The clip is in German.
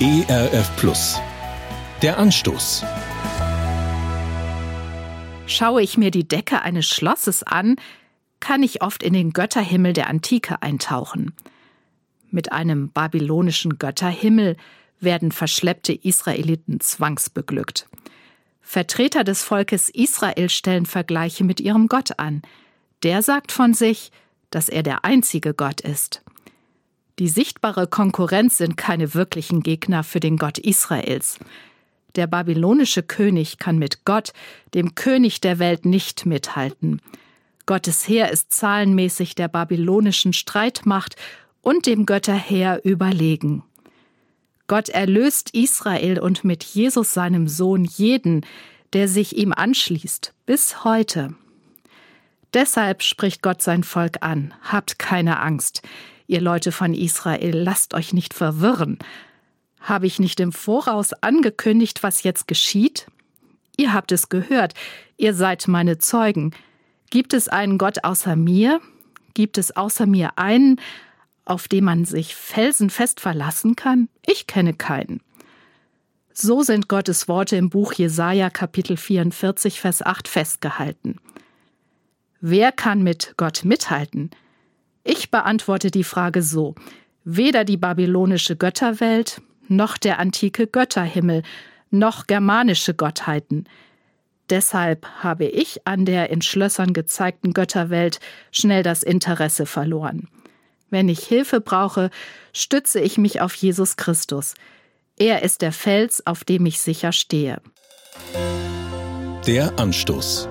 ERF Plus. Der Anstoß. Schaue ich mir die Decke eines Schlosses an, kann ich oft in den Götterhimmel der Antike eintauchen. Mit einem babylonischen Götterhimmel werden verschleppte Israeliten zwangsbeglückt. Vertreter des Volkes Israel stellen Vergleiche mit ihrem Gott an. Der sagt von sich, dass er der einzige Gott ist. Die sichtbare Konkurrenz sind keine wirklichen Gegner für den Gott Israels. Der babylonische König kann mit Gott, dem König der Welt, nicht mithalten. Gottes Heer ist zahlenmäßig der babylonischen Streitmacht und dem Götterheer überlegen. Gott erlöst Israel und mit Jesus seinem Sohn jeden, der sich ihm anschließt, bis heute. Deshalb spricht Gott sein Volk an. Habt keine Angst. Ihr Leute von Israel, lasst euch nicht verwirren. Habe ich nicht im Voraus angekündigt, was jetzt geschieht? Ihr habt es gehört, ihr seid meine Zeugen. Gibt es einen Gott außer mir? Gibt es außer mir einen, auf den man sich felsenfest verlassen kann? Ich kenne keinen. So sind Gottes Worte im Buch Jesaja Kapitel 44 Vers 8 festgehalten. Wer kann mit Gott mithalten? Ich beantworte die Frage so. Weder die babylonische Götterwelt, noch der antike Götterhimmel, noch germanische Gottheiten. Deshalb habe ich an der in Schlössern gezeigten Götterwelt schnell das Interesse verloren. Wenn ich Hilfe brauche, stütze ich mich auf Jesus Christus. Er ist der Fels, auf dem ich sicher stehe. Der Anstoß.